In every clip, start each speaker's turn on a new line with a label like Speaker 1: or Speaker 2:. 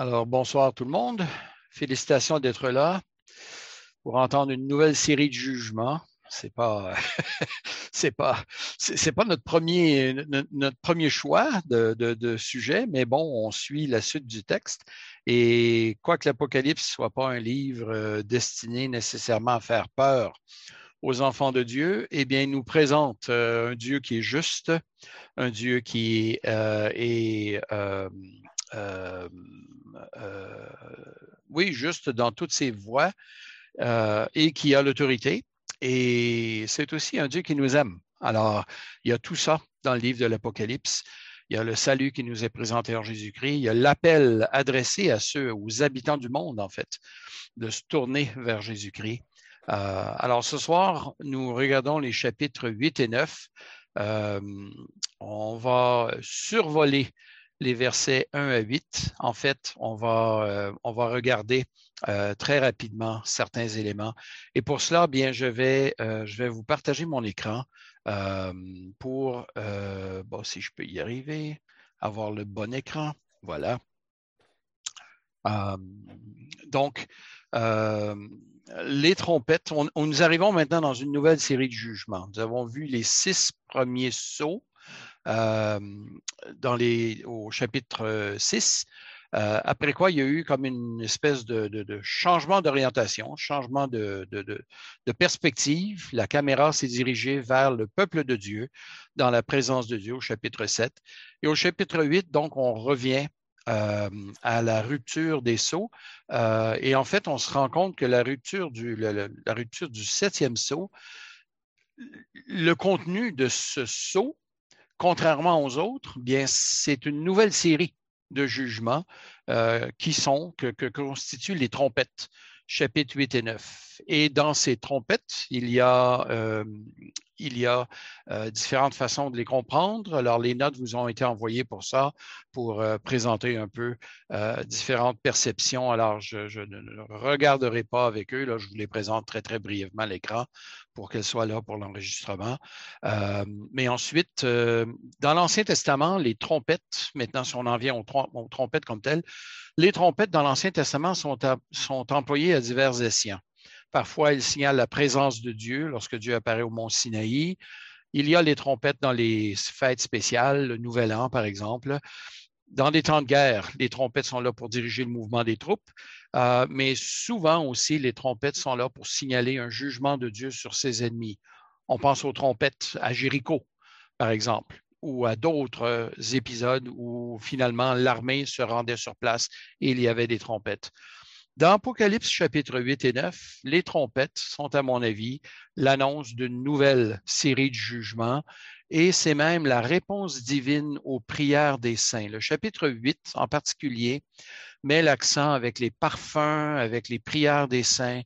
Speaker 1: Alors, bonsoir tout le monde. Félicitations d'être là pour entendre une nouvelle série de jugements. C'est pas, c'est pas, c'est pas notre premier, choix de, sujet, mais bon, on suit la suite du texte. Et quoique l'Apocalypse soit pas un livre euh, destiné nécessairement à faire peur aux enfants de Dieu, eh bien, il nous présente euh, un Dieu qui est juste, un Dieu qui euh, est euh, oui, juste dans toutes ses voies euh, et qui a l'autorité. Et c'est aussi un Dieu qui nous aime. Alors, il y a tout ça dans le livre de l'Apocalypse. Il y a le salut qui nous est présenté en Jésus-Christ. Il y a l'appel adressé à ceux, aux habitants du monde, en fait, de se tourner vers Jésus-Christ. alors, ce soir, nous regardons les chapitres 8 et 9. on va survoler les versets 1 à 8. En fait, on va, euh, regarder euh, très rapidement certains éléments. Et pour cela, bien, je vais, euh, vous partager mon écran pour, bon, si je peux y arriver, avoir le bon écran. Voilà. donc, les trompettes, nous arrivons maintenant dans une nouvelle série de jugements. Nous avons vu les six premiers sauts dans les, au chapitre 6. Euh, après quoi, il y a eu comme une espèce de, changement d'orientation, changement de, de, perspective. La caméra s'est dirigée vers le peuple de Dieu, dans la présence de Dieu au chapitre 7. Et au chapitre 8, donc, on revient euh, à la rupture des sceaux. et en fait, on se rend compte que la rupture du, la rupture du septième sceau, le contenu de ce sceau contrairement aux autres, bien, c'est une nouvelle série de jugements euh, qui sont, que, que, constituent les trompettes, chapitres 8 et 9. Et dans ces trompettes, il y a, euh, il y a euh, différentes façons de les comprendre. Alors, les notes vous ont été envoyées pour ça, pour euh, présenter un peu différentes perceptions. Alors, je, je, ne regarderai pas avec eux. Là, je vous les présente très, très brièvement à l'écran pour qu'elles soient là pour l'enregistrement. mais ensuite, dans l'Ancien Testament, les trompettes, maintenant, si on en vient aux, aux trompettes comme telles, les trompettes dans l'Ancien Testament sont, sont employées à divers escients. Parfois, il signale la présence de Dieu lorsque Dieu apparaît au mont Sinaï. Il y a les trompettes dans les fêtes spéciales, le Nouvel An, par exemple. Dans des temps de guerre, les trompettes sont là pour diriger le mouvement des troupes, euh, mais souvent aussi, les trompettes sont là pour signaler un jugement de Dieu sur ses ennemis. On pense aux trompettes à Jéricho, par exemple, ou à d'autres épisodes où finalement l'armée se rendait sur place et il y avait des trompettes. Dans Apocalypse chapitre 8 et 9, les trompettes sont, à mon avis, l'annonce d'une nouvelle série de jugements et c'est même la réponse divine aux prières des saints. Le chapitre 8 en particulier met l'accent avec les parfums, avec les prières des saints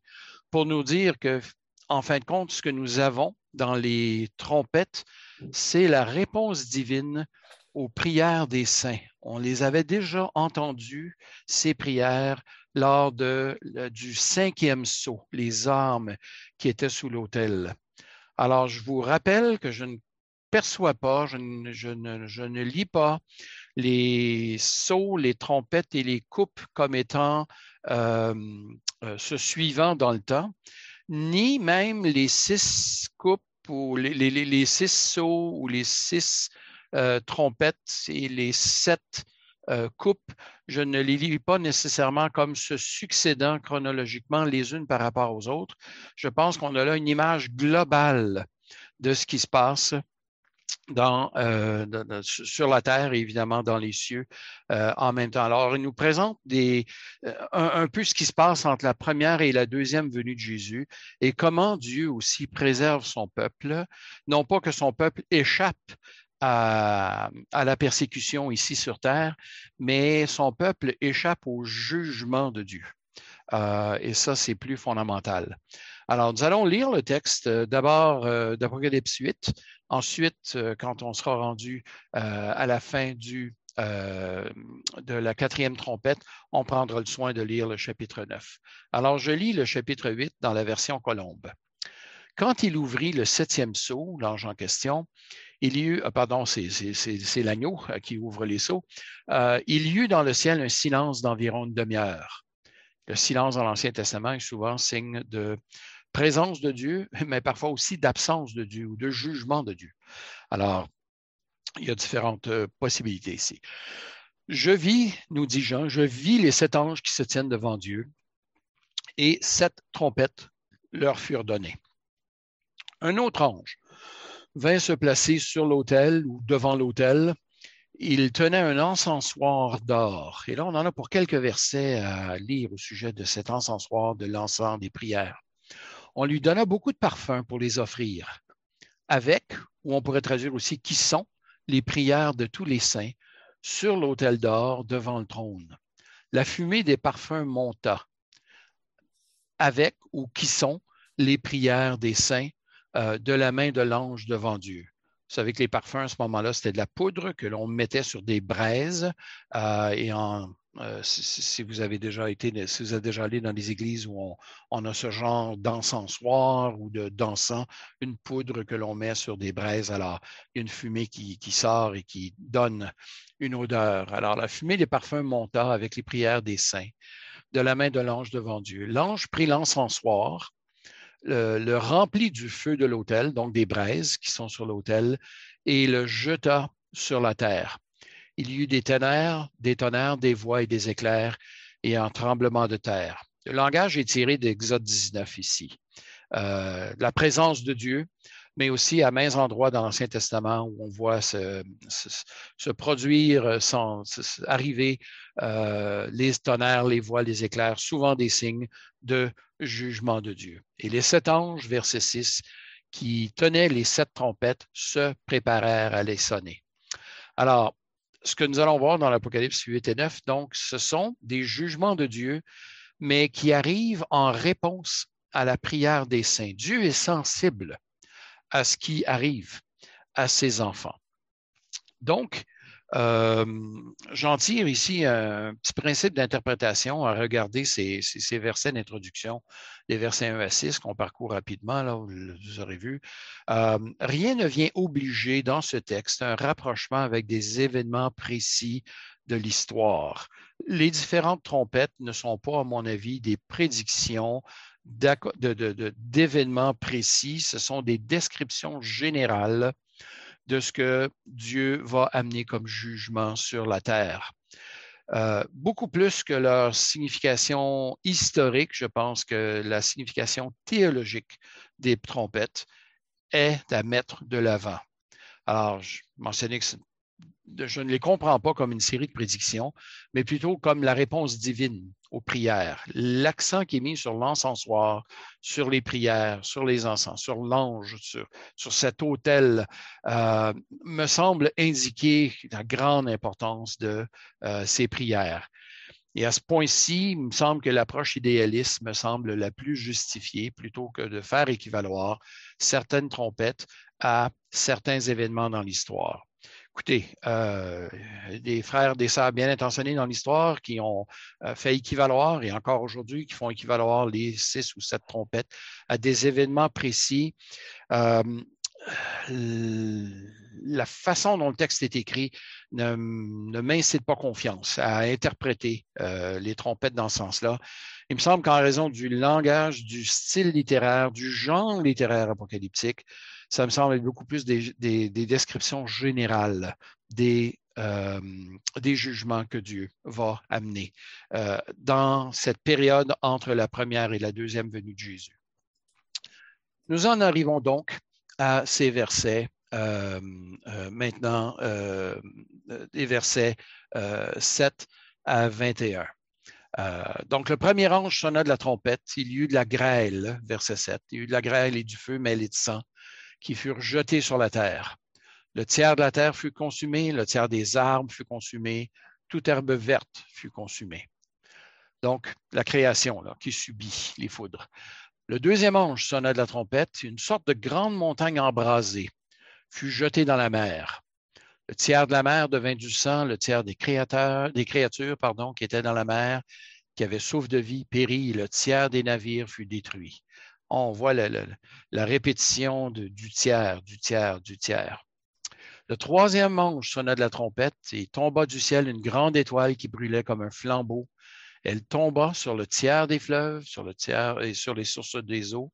Speaker 1: pour nous dire que, en fin de compte, ce que nous avons dans les trompettes, c'est la réponse divine aux prières des saints. On les avait déjà entendues, ces prières, lors du cinquième saut, les armes qui étaient sous l'autel. Alors, je vous rappelle que je ne perçois pas, je ne lis pas les sauts, les trompettes et les coupes comme étant euh, euh, se suivant dans le temps, ni même les six coupes ou les, six sauts ou les six euh, trompettes et les sept euh, coupes, je ne les lis pas nécessairement comme se succédant chronologiquement les unes par rapport aux autres. Je pense qu'on a là une image globale de ce qui se passe euh, sur la terre et évidemment dans les cieux euh, en même temps. Alors, il nous présente des, un, peu ce qui se passe entre la première et la deuxième venue de Jésus et comment Dieu aussi préserve son peuple, non pas que son peuple échappe à, la persécution ici sur terre, mais son peuple échappe au jugement de Dieu. Euh, et ça, c'est plus fondamental. Alors, nous allons lire le texte euh, d'abord euh, d'Apocalypse 8. Ensuite, quand on sera rendu à la fin du, de la quatrième trompette, on prendra le soin de lire le chapitre 9. Alors, je lis le chapitre 8 dans la version colombe. Quand il ouvrit le septième sceau, l'ange en question, il y eut, pardon, c'est l'agneau qui ouvre les seaux, il y eut dans le ciel un silence d'environ une demi-heure. Le silence dans l'Ancien Testament est souvent signe de présence de Dieu, mais parfois aussi d'absence de Dieu ou de jugement de Dieu. Alors, il y a différentes possibilités ici. Je vis, nous dit Jean, je vis les sept anges qui se tiennent devant Dieu et sept trompettes leur furent données. Un autre ange vint se placer sur l'autel ou devant l'autel. Il tenait un encensoir d'or. Et là, on en a pour quelques versets à lire au sujet de cet encensoir de l'encens des prières. On lui donna beaucoup de parfums pour les offrir, avec, ou on pourrait traduire aussi, qui sont les prières de tous les saints sur l'autel d'or devant le trône. La fumée des parfums monta, avec ou qui sont les prières des saints euh, de la main de l'ange devant Dieu. Vous savez que les parfums à ce moment-là, c'était de la poudre que l'on mettait sur des braises euh, et en, euh, si, vous avez déjà été, si vous êtes déjà allé dans des églises où on, a ce genre d'encensoir ou d'encens, une poudre que l'on met sur des braises, alors une fumée qui, qui, sort et qui donne une odeur. Alors la fumée des parfums monta avec les prières des saints de la main de l'ange devant Dieu. L'ange prit l'encensoir le, remplit du feu de l'autel, donc des braises qui sont sur l'autel, et le jeta sur la terre. Il y eut des tonnerres, des tonnerres, des voix et des éclairs, et un tremblement de terre. Le langage est tiré d'Exode 19 ici. Euh, la présence de Dieu, mais aussi à maints endroits dans l'Ancien Testament où on voit se, produire, arriver euh, les tonnerres, les voix, les éclairs, souvent des signes de jugement de Dieu. Et les sept anges, verset 6, qui tenaient les sept trompettes, se préparèrent à les sonner. Alors, ce que nous allons voir dans l'Apocalypse 8 et 9, donc, ce sont des jugements de Dieu, mais qui arrivent en réponse à la prière des saints. Dieu est sensible à ce qui arrive à ses enfants. Donc, euh, j'en tire ici un petit principe d'interprétation à regarder ces, versets d'introduction, les versets 1 à 6 qu'on parcourt rapidement, là, vous aurez vu. Euh, rien ne vient obliger dans ce texte un rapprochement avec des événements précis de l'histoire. Les différentes trompettes ne sont pas, à mon avis, des prédictions d'événements précis, ce sont des descriptions générales de ce que Dieu va amener comme jugement sur la terre. Euh, beaucoup plus que leur signification historique, je pense que la signification théologique des trompettes est à mettre de l'avant. Alors, je mentionnais que je ne les comprends pas comme une série de prédictions, mais plutôt comme la réponse divine aux prières. L'accent qui est mis sur l'encensoir, sur les prières, sur les encens, sur l'ange, sur, cet autel, euh, me semble indiquer la grande importance de euh, ces prières. Et à ce point-ci, il me semble que l'approche idéaliste me semble la plus justifiée plutôt que de faire équivaloir certaines trompettes à certains événements dans l'histoire. Écoutez, euh, des frères, des sœurs bien intentionnés dans l'histoire qui ont euh, fait équivaloir, et encore aujourd'hui, qui font équivaloir les six ou sept trompettes à des événements précis. Euh, la façon dont le texte est écrit ne, m'incite pas confiance à interpréter les trompettes dans ce sens-là. Il me semble qu'en raison du langage, du style littéraire, du genre littéraire apocalyptique, ça me semble être beaucoup plus des, descriptions générales des, euh, des jugements que Dieu va amener euh, dans cette période entre la première et la deuxième venue de Jésus. Nous en arrivons donc à ces versets euh, maintenant, des versets 7 à 21. donc, le premier ange sonna de la trompette, il y eut de la grêle, verset 7, il y eut de la grêle et du feu mêlé de sang qui furent jetés sur la terre. Le tiers de la terre fut consumé, le tiers des arbres fut consumé, toute herbe verte fut consumée. Donc, la création qui subit les foudres. Le deuxième ange sonna de la trompette, une sorte de grande montagne embrasée fut jetée dans la mer. Le tiers de la mer devint du sang, le tiers des, créateurs, des créatures qui étaient dans la mer, qui avaient souffle de vie, périt, et le tiers des navires fut détruit on voit la, répétition du tiers, du tiers, du tiers. Le troisième ange sonna de la trompette et tomba du ciel une grande étoile qui brûlait comme un flambeau. Elle tomba sur le tiers des fleuves, sur le tiers et sur les sources des eaux.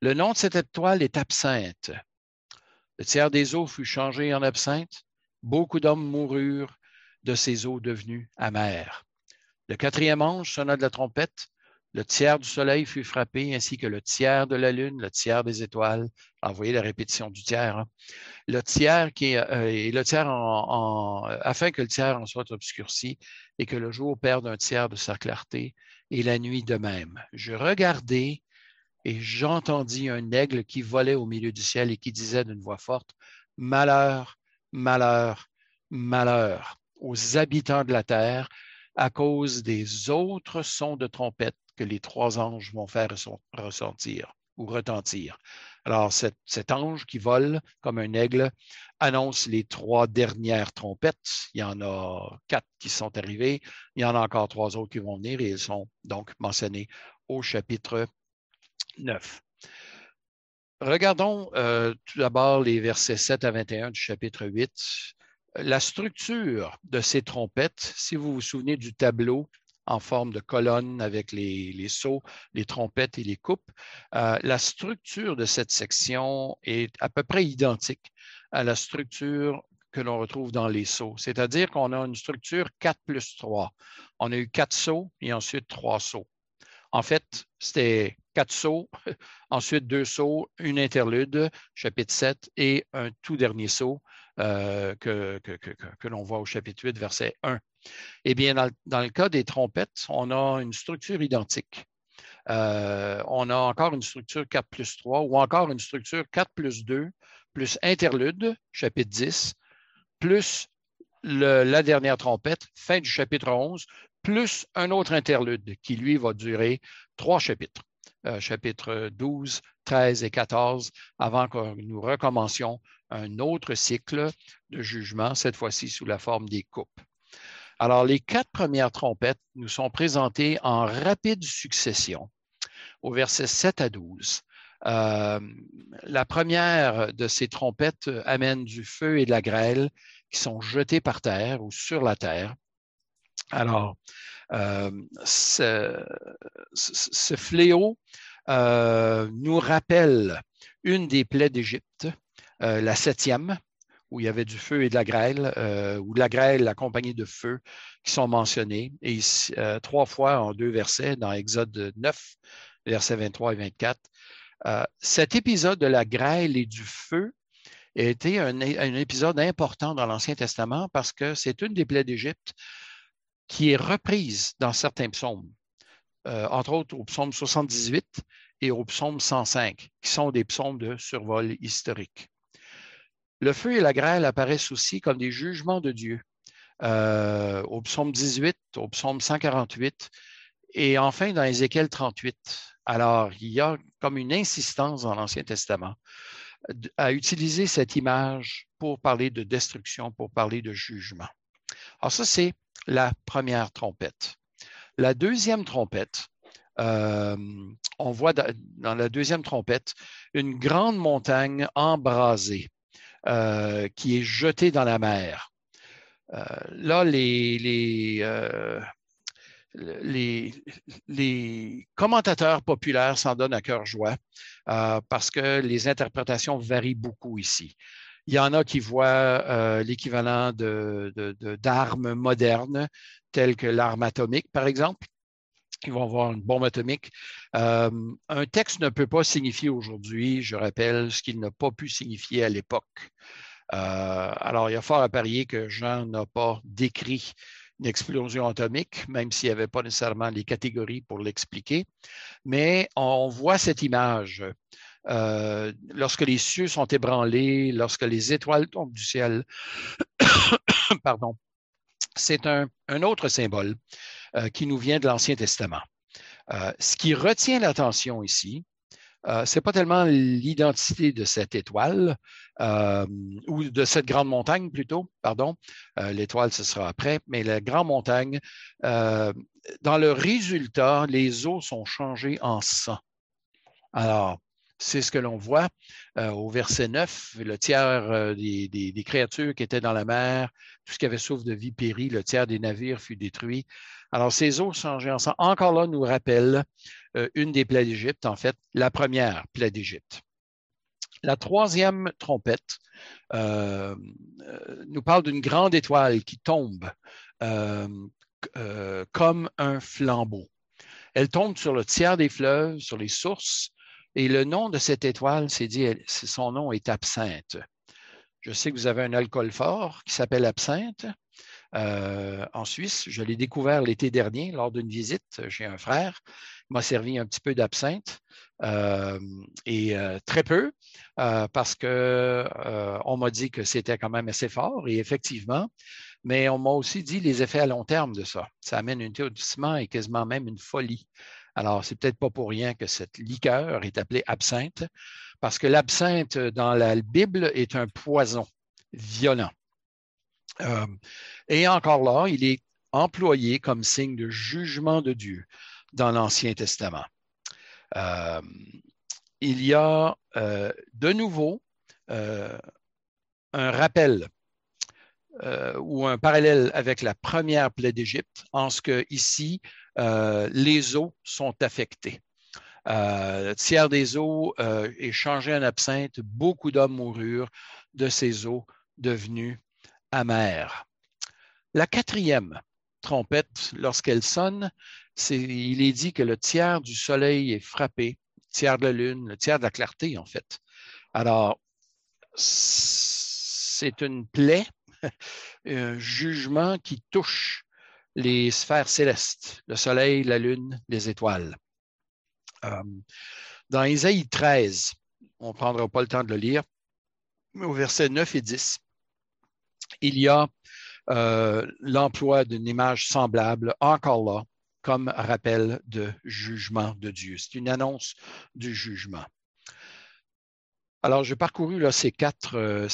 Speaker 1: Le nom de cette étoile est absinthe. Le tiers des eaux fut changé en absinthe. Beaucoup d'hommes moururent de ces eaux devenues amères. Le quatrième ange sonna de la trompette. Le tiers du soleil fut frappé, ainsi que le tiers de la lune, le tiers des étoiles. Alors, vous voyez la répétition du tiers. Hein. Le tiers qui est, euh, afin que le tiers en soit obscurci et que le jour perde un tiers de sa clarté et la nuit de même. Je regardais et j'entendis un aigle qui volait au milieu du ciel et qui disait d'une voix forte, Malheur, malheur, malheur aux habitants de la terre à cause des autres sons de trompette que les trois anges vont faire ressentir ou retentir. Alors, cet, ange qui vole comme un aigle annonce les trois dernières trompettes. Il y en a quatre qui sont arrivées. Il y en a encore trois autres qui vont venir et ils sont donc mentionnés au chapitre 9. Regardons euh, tout d'abord les versets 7 à 21 du chapitre 8. La structure de ces trompettes, si vous vous souvenez du tableau en forme de colonne avec les, les sauts, les trompettes et les coupes, euh, la structure de cette section est à peu près identique à la structure que l'on retrouve dans les sauts. C'est-à-dire qu'on a une structure 4 plus 3. On a eu quatre sauts et ensuite trois sauts. En fait, c'était quatre sauts, ensuite deux sauts, une interlude, chapitre 7, et un tout dernier saut euh, que, que, l'on voit au chapitre 8, verset 1. Eh bien, dans, le cas des trompettes, on a une structure identique. Euh, on a encore une structure 4 plus 3 ou encore une structure 4 plus 2 plus interlude, chapitre 10, plus la dernière trompette, fin du chapitre 11, plus un autre interlude qui, lui, va durer trois chapitres, chapitres 12, 13 et 14, avant que nous recommencions un autre cycle de jugement, cette fois-ci sous la forme des coupes. Alors, les quatre premières trompettes nous sont présentées en rapide succession au verset 7 à 12. Euh, la première de ces trompettes amène du feu et de la grêle qui sont jetés par terre ou sur la terre. Alors, euh, ce, fléau euh, nous rappelle une des plaies d'Égypte, la septième, où il y avait du feu et de la grêle, ou de la grêle accompagnée de feu, qui sont mentionnés, et trois fois en deux versets, dans Exode 9, versets 23 et 24. cet épisode de la grêle et du feu a été un, épisode important dans l'Ancien Testament parce que c'est une des plaies d'Égypte qui est reprise dans certains psaumes, euh, entre autres au psaume 78 et au psaume 105, qui sont des psaumes de survol historique. Le feu et la grêle apparaissent aussi comme des jugements de Dieu. Euh, au psaume 18, au psaume 148 et enfin dans Ézéchiel 38. Alors, il y a comme une insistance dans l'Ancien Testament à utiliser cette image pour parler de destruction, pour parler de jugement. Alors ça, c'est la première trompette. La deuxième trompette, euh, on voit dans la deuxième trompette une grande montagne embrasée euh, qui est jetée dans la mer. Euh, là, les, les, commentateurs populaires s'en donnent à cœur joie parce que les interprétations varient beaucoup ici. Il y en a qui voient euh, l'équivalent d'armes modernes, telles que l'arme atomique, par exemple. Ils vont voir une bombe atomique. Euh, un texte ne peut pas signifier aujourd'hui, je rappelle, ce qu'il n'a pas pu signifier à l'époque. Euh, alors, il y a fort à parier que Jean n'a pas décrit une explosion atomique, même s'il n'y avait pas nécessairement les catégories pour l'expliquer. Mais on voit cette image euh, lorsque les cieux sont ébranlés, lorsque les étoiles tombent du ciel. Pardon. C'est un, autre symbole euh, qui nous vient de l'Ancien Testament. Euh, ce qui retient l'attention ici, ce n'est pas tellement l'identité de cette étoile ou de cette grande montagne plutôt, pardon. L'étoile, ce sera après, mais la grande montagne, dans le résultat, les eaux sont changées en sang. Alors, C'est ce que l'on voit au verset 9. Le tiers des, créatures qui étaient dans la mer, tout ce qui avait souffle de vie périt, le tiers des navires fut détruit. Alors, ces eaux changées ensemble, encore là, nous rappellent une des plaies d'Égypte, en fait, la première plaie d'Égypte. La troisième trompette euh, euh, nous parle d'une grande étoile qui tombe euh, comme un flambeau. Elle tombe sur le tiers des fleuves, sur les sources, et le nom de cette étoile, c'est dit, son nom est absinthe. Je sais que vous avez un alcool fort qui s'appelle absinthe. en Suisse. Je l'ai découvert l'été dernier lors d'une visite chez un frère. Il m'a servi un petit peu d'absinthe. Euh, et euh, très peu, euh, parce qu'on m'a dit que c'était quand même assez fort, et effectivement, mais on m'a aussi dit les effets à long terme de ça. Ça amène un étourdissement et quasiment même une folie. Alors, c'est peut-être pas pour rien que cette liqueur est appelée absinthe, parce que l'absinthe dans la Bible est un poison violent. et encore là, il est employé comme signe de jugement de Dieu dans l'Ancien Testament. Euh, il y a euh, de nouveau euh, un rappel ou un parallèle avec la première plaie d'Égypte, en ce que ici, les eaux sont affectées. le tiers des eaux est changé en absinthe. Beaucoup d'hommes moururent de ces eaux devenues amères. La quatrième trompette, lorsqu'elle sonne, il est dit que le tiers du soleil est frappé, le tiers de la lune, le tiers de la clarté, en fait. Alors, c'est une plaie, un jugement qui touche les sphères célestes, le soleil, la lune, les étoiles. Euh, dans Isaïe 13, on ne prendra pas le temps de le lire, mais au verset 9 et 10, il y a euh, l'emploi d'une image semblable, encore là, comme rappel de jugement de Dieu. C'est une annonce du jugement. Alors, j'ai parcouru ces quatre, euh,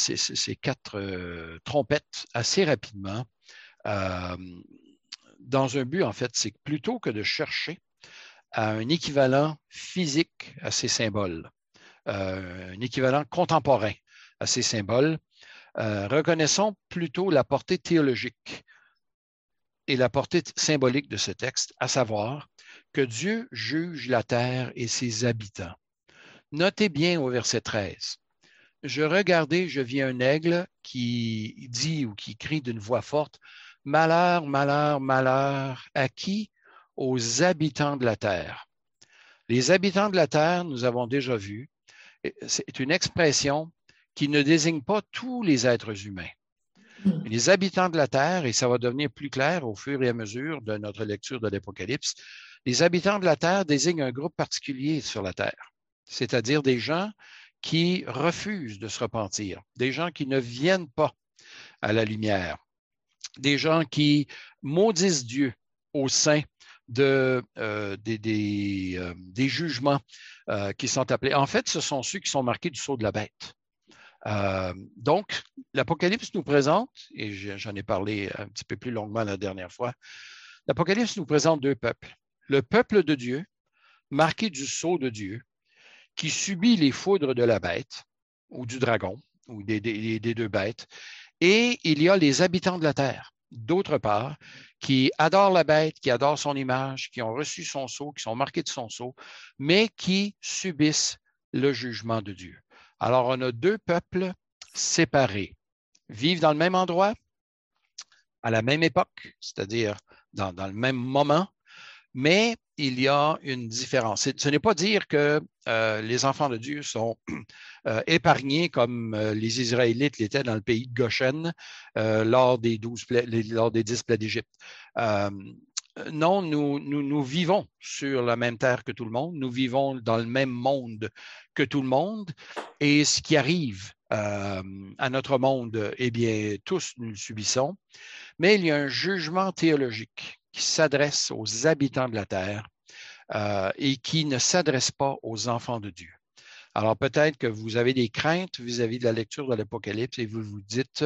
Speaker 1: euh, trompettes assez rapidement, euh, dans un but, en fait, c'est plutôt que de chercher un équivalent physique à ces symboles, un équivalent contemporain à ces symboles, reconnaissons plutôt la portée théologique et la portée symbolique de ce texte, à savoir que Dieu juge la terre et ses habitants. Notez bien au verset 13. Je regardais, je vis un aigle qui dit ou qui crie d'une voix forte, Malheur, malheur, malheur, à qui? Aux habitants de la terre. Les habitants de la terre, nous avons déjà vu, c'est une expression qui ne désigne pas tous les êtres humains. Hmm. Les habitants de la Terre, et ça va devenir plus clair au fur et à mesure de notre lecture de l'Apocalypse, les habitants de la Terre désignent un groupe particulier sur la Terre, c'est-à-dire des gens qui refusent de se repentir, des gens qui ne viennent pas à la lumière, des gens qui maudissent Dieu au sein euh, des, euh, des, jugements euh, qui sont appelés. En fait, ce sont ceux qui sont marqués du sceau de la bête. Donc, l'Apocalypse nous présente, et j'en ai parlé un petit peu plus longuement la dernière fois, l'Apocalypse nous présente deux peuples. Le peuple de Dieu, marqué du sceau de Dieu, qui subit les foudres de la bête ou du dragon, ou des, deux bêtes, et il y a les habitants de la terre, d'autre part, qui adorent la bête, qui adorent son image, qui ont reçu son sceau, qui sont marqués de son sceau, mais qui subissent le jugement de Dieu. Alors, on a deux peuples séparés, vivent dans le même endroit, à la même époque, c'est-à-dire dans, le même moment, mais il y a une différence. Ce n'est pas dire que euh, les enfants de Dieu sont euh, épargnés comme euh, les Israélites l'étaient dans le pays de Goshen lors, des douze lors des dix plaies d'Égypte. Non, nous, nous, vivons sur la même terre que tout le monde, nous vivons dans le même monde que tout le monde, et ce qui arrive à notre monde, eh bien, tous nous le subissons, mais il y a un jugement théologique qui s'adresse aux habitants de la terre euh, et qui ne s'adresse pas aux enfants de Dieu. Alors peut-être que vous avez des craintes vis-à-vis de la lecture de l'Apocalypse et vous vous dites,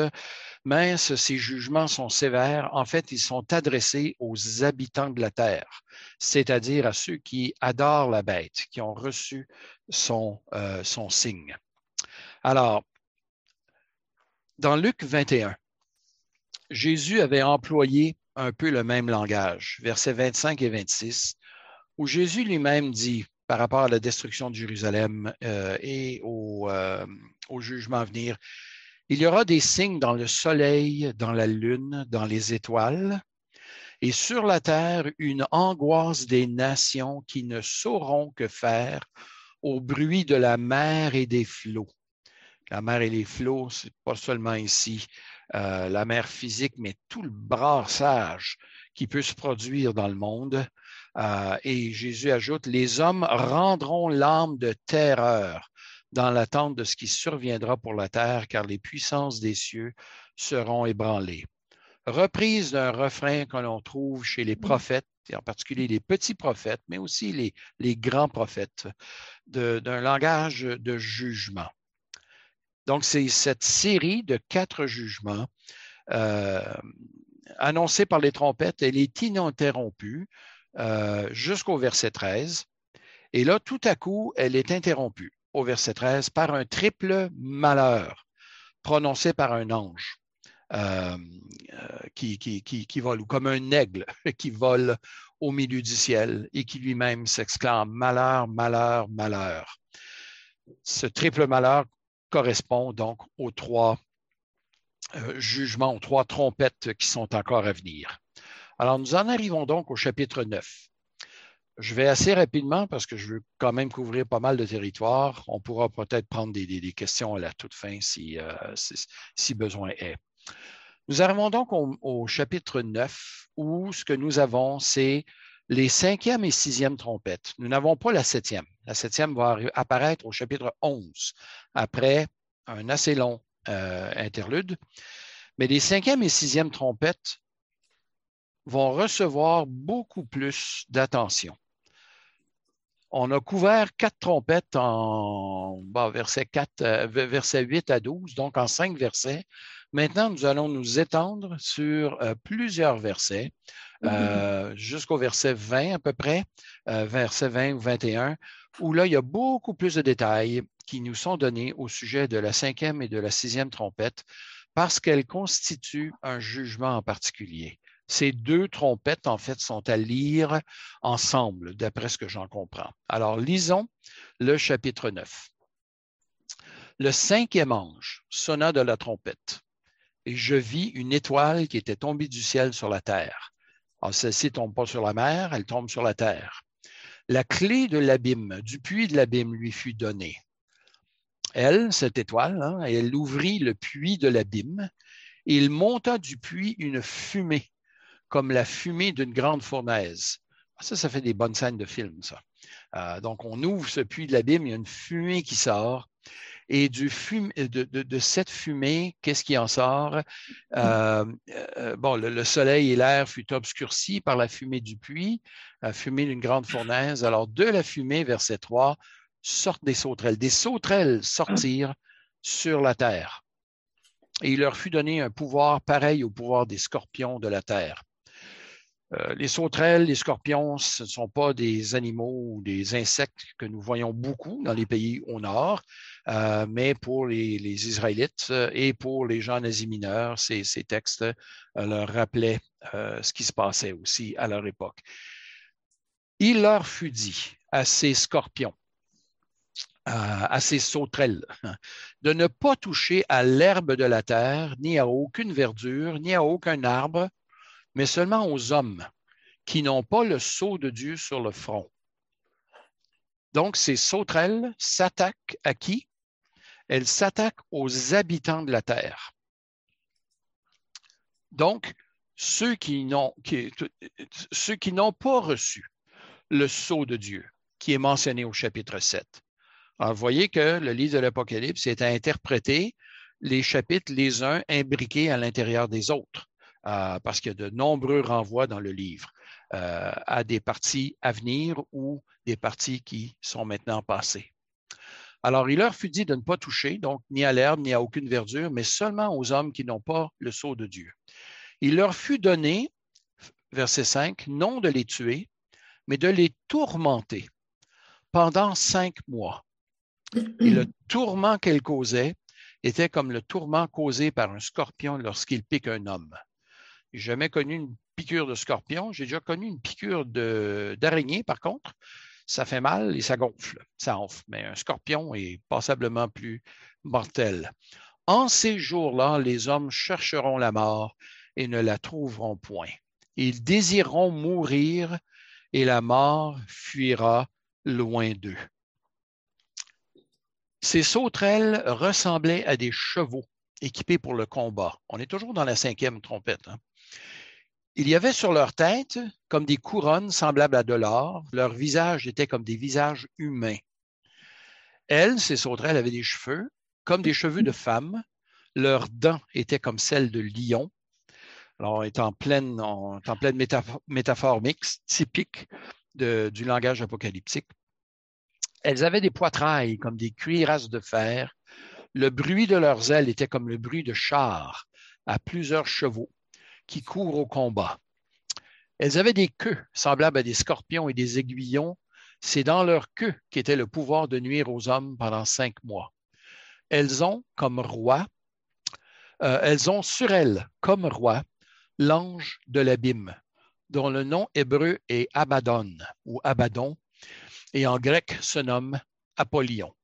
Speaker 1: mince, ces jugements sont sévères. En fait, ils sont adressés aux habitants de la terre, c'est-à-dire à ceux qui adorent la bête, qui ont reçu son, euh, son signe. Alors, dans Luc 21, Jésus avait employé un peu le même langage, versets 25 et 26, où Jésus lui-même dit, par rapport à la destruction de Jérusalem euh, et euh, au, jugement à venir, il y aura des signes dans le soleil, dans la lune, dans les étoiles, et sur la terre une angoisse des nations qui ne sauront que faire au bruit de la mer et des flots. La mer et les flots, c'est pas seulement ici euh, la mer physique, mais tout le brassage qui peut se produire dans le monde. Euh, et Jésus ajoute, les hommes rendront l'âme de terreur dans l'attente de ce qui surviendra pour la terre, car les puissances des cieux seront ébranlées. Reprise d'un refrain que l'on trouve chez les prophètes, et en particulier les petits prophètes, mais aussi les, les grands prophètes, d'un langage de jugement. Donc, c'est cette série de quatre jugements euh, annoncés par les trompettes. Elle est ininterrompue euh, jusqu'au verset 13. Et là, tout à coup, elle est interrompue au verset 13 par un triple malheur prononcé par un ange euh, qui, qui, vole, ou comme un aigle qui vole au milieu du ciel et qui lui-même s'exclame Malheur, malheur, malheur. Ce triple malheur correspond donc aux trois euh, jugements, aux trois trompettes qui sont encore à venir. Alors, nous en arrivons donc au chapitre 9. Je vais assez rapidement parce que je veux quand même couvrir pas mal de territoire. On pourra peut-être prendre des, questions à la toute fin si, euh, si, besoin est. Nous arrivons donc au, au, chapitre 9 où ce que nous avons, c'est les cinquième et sixième trompettes. Nous n'avons pas la septième. La septième va apparaître au chapitre 11, après un assez long euh, interlude. Mais les cinquième et sixième trompettes vont recevoir beaucoup plus d'attention. On a couvert quatre trompettes en verset, 4, euh, verset 8 à 12, donc en cinq versets. Maintenant, nous allons nous étendre sur euh, plusieurs versets euh, jusqu'au verset 20 à peu près, euh, verset 20 ou 21, où là, il y a beaucoup plus de détails qui nous sont donnés au sujet de la cinquième et de la sixième trompette parce qu'elles constituent un jugement en particulier. Ces deux trompettes, en fait, sont à lire ensemble, d'après ce que j'en comprends. Alors, lisons le chapitre 9. Le cinquième ange sonna de la trompette, et je vis une étoile qui était tombée du ciel sur la terre. Alors, celle-ci ne tombe pas sur la mer, elle tombe sur la terre. La clé de l'abîme, du puits de l'abîme, lui fut donnée. Elle, cette étoile, hein, elle ouvrit le puits de l'abîme et il monta du puits une fumée, comme la fumée d'une grande fournaise. Ah, ça, ça fait des bonnes scènes de film, ça. Euh, donc, on ouvre ce puits de l'abîme, il y a une fumée qui sort et du de, cette fumée, qu'est-ce qui en sort? Mmh. Euh, euh, bon, le, soleil et l'air fut obscurcis par la fumée du puits, la fumée d'une grande fournaise. Alors, de la fumée, verset 3, sortent des sauterelles. Des sauterelles sortirent sur la terre. Et il leur fut donné un pouvoir pareil au pouvoir des scorpions de la terre. Euh, les sauterelles, les scorpions, ce ne sont pas des animaux ou des insectes que nous voyons beaucoup dans les pays au nord, euh, mais pour les, Israélites euh, et pour les gens nazis mineurs, ces, textes leur rappelaient ce qui se passait aussi à leur époque. Il leur fut dit à ces scorpions, à ces sauterelles, de ne pas toucher à l'herbe de la terre, ni à aucune verdure, ni à aucun arbre, mais seulement aux hommes qui n'ont pas le sceau de Dieu sur le front. Donc, ces sauterelles s'attaquent à qui? Elles s'attaquent aux habitants de la terre. Donc, ceux qui n'ont pas reçu le sceau de Dieu, qui est mentionné au chapitre 7. Alors, vous voyez que le livre de l'Apocalypse est à interpréter les chapitres les uns imbriqués à l'intérieur des autres. Euh, parce qu'il y a de nombreux renvois dans le livre euh, à des parties à venir ou des parties qui sont maintenant passées. Alors, il leur fut dit de ne pas toucher, donc ni à l'herbe, ni à aucune verdure, mais seulement aux hommes qui n'ont pas le sceau de Dieu. Il leur fut donné, verset 5, non de les tuer, mais de les tourmenter pendant cinq mois. Et le tourment qu'elle causait était comme le tourment causé par un scorpion lorsqu'il pique un homme. Jamais connu une piqûre de scorpion. J'ai déjà connu une piqûre d'araignée, par contre. Ça fait mal et ça gonfle, ça enfle. Mais un scorpion est passablement plus mortel. En ces jours-là, les hommes chercheront la mort et ne la trouveront point. Ils désireront mourir et la mort fuira loin d'eux. Ces sauterelles ressemblaient à des chevaux équipés pour le combat. On est toujours dans la cinquième trompette. Hein. Il y avait sur leur tête comme des couronnes semblables à de l'or. Leur visage était comme des visages humains. Elles, ces sauterelles, avaient des cheveux comme des cheveux de femme. Leurs dents étaient comme celles de lion. Alors, on est en pleine, métaphore, mixte, typique du langage apocalyptique. Elles avaient des poitrails comme des cuirasses de fer. Le bruit de leurs ailes était comme le bruit de chars à plusieurs chevaux qui courent au combat. Elles avaient des queues semblables à des scorpions et des aiguillons. C'est dans leur queue qu'était le pouvoir de nuire aux hommes pendant cinq mois. Elles ont comme roi, euh, elles ont sur elles comme roi l'ange de l'abîme, dont le nom hébreu est Abaddon ou Abaddon, et en grec se nomme Apollyon.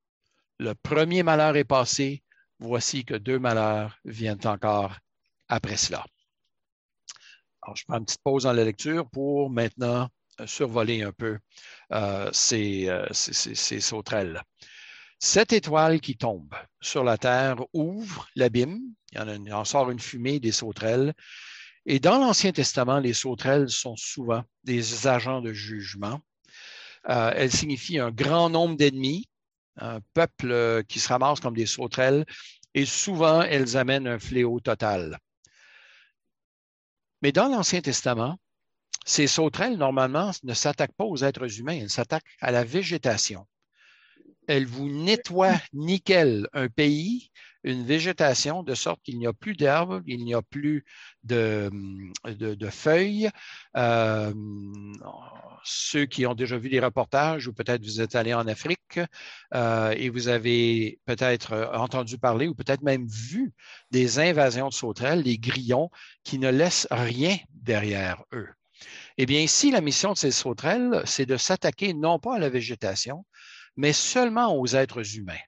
Speaker 1: Le premier malheur est passé, voici que deux malheurs viennent encore après cela. Je prends une petite pause dans la lecture pour maintenant euh, survoler un peu euh, ces, euh, ces, sauterelles. Cette étoile qui tombe sur la terre ouvre l'abîme, il, en sort une fumée des sauterelles, et dans l'Ancien Testament, les sauterelles sont souvent des agents de jugement. Elles signifient un grand nombre d'ennemis, un peuple qui se ramasse comme des sauterelles, et souvent elles amènent un fléau total. Mais dans l'Ancien Testament, ces sauterelles, normalement, ne s'attaquent pas aux êtres humains, elles s'attaquent à la végétation. Elles vous nettoient nickel un pays une végétation de sorte qu'il n'y a plus d'herbes, il n'y a plus de, feuilles. Euh, ceux qui ont déjà vu des reportages ou peut-être vous êtes allé en Afrique euh, et vous avez peut-être entendu parler ou peut-être même vu des invasions de sauterelles, des grillons qui ne laissent rien derrière eux. Eh bien, ici, la mission de ces sauterelles, c'est de s'attaquer non pas à la végétation, mais seulement aux êtres humains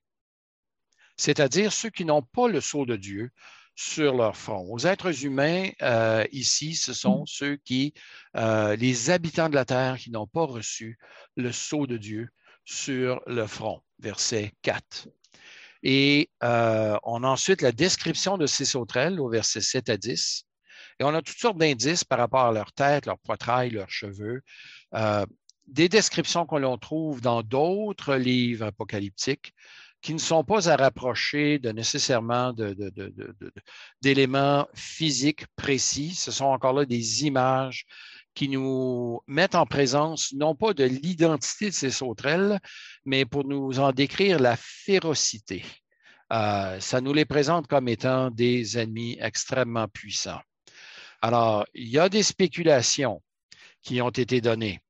Speaker 1: c'est-à-dire ceux qui n'ont pas le sceau de Dieu sur leur front. Aux êtres humains, euh, ici, ce sont mm. ceux qui, euh, les habitants de la terre qui n'ont pas reçu le sceau de Dieu sur le front. Verset 4. Et euh, on a ensuite la description de ces sauterelles au verset 7 à 10. Et on a toutes sortes d'indices par rapport à leur tête, leur poitrail, leurs cheveux. des descriptions qu'on trouve dans d'autres livres apocalyptiques qui ne sont pas à rapprocher de nécessairement d'éléments physiques précis. Ce sont encore là des images qui nous mettent en présence non pas de l'identité de ces sauterelles, mais pour nous en décrire la férocité. Euh, ça nous les présente comme étant des ennemis extrêmement puissants. Alors, il y a des spéculations qui ont été données,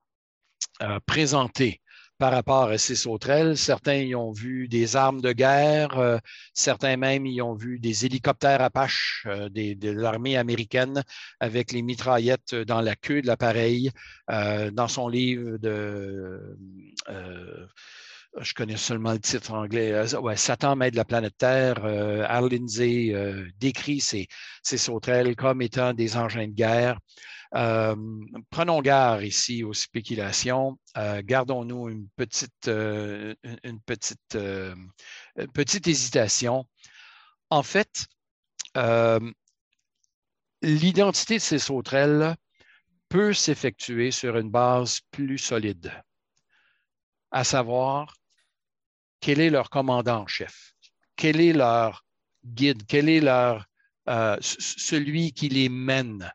Speaker 1: euh, présentées par rapport à ces sauterelles. Certains y ont vu des armes de guerre, euh, certains même y ont vu des hélicoptères Apache euh, de l'armée américaine avec les mitraillettes dans la queue de l'appareil. Euh, dans son livre de je connais seulement le titre anglais, Satan maître la planète Terre, décrit ces, ces sauterelles comme étant des engins de guerre. Euh, prenons garde ici aux spéculations. Euh, gardons-nous une petite, euh, une petite, petite hésitation. En fait, l'identité de ces sauterelles peut s'effectuer sur une base plus solide, à savoir quel est leur commandant en chef, quel est leur guide, quel est leur celui qui les mène,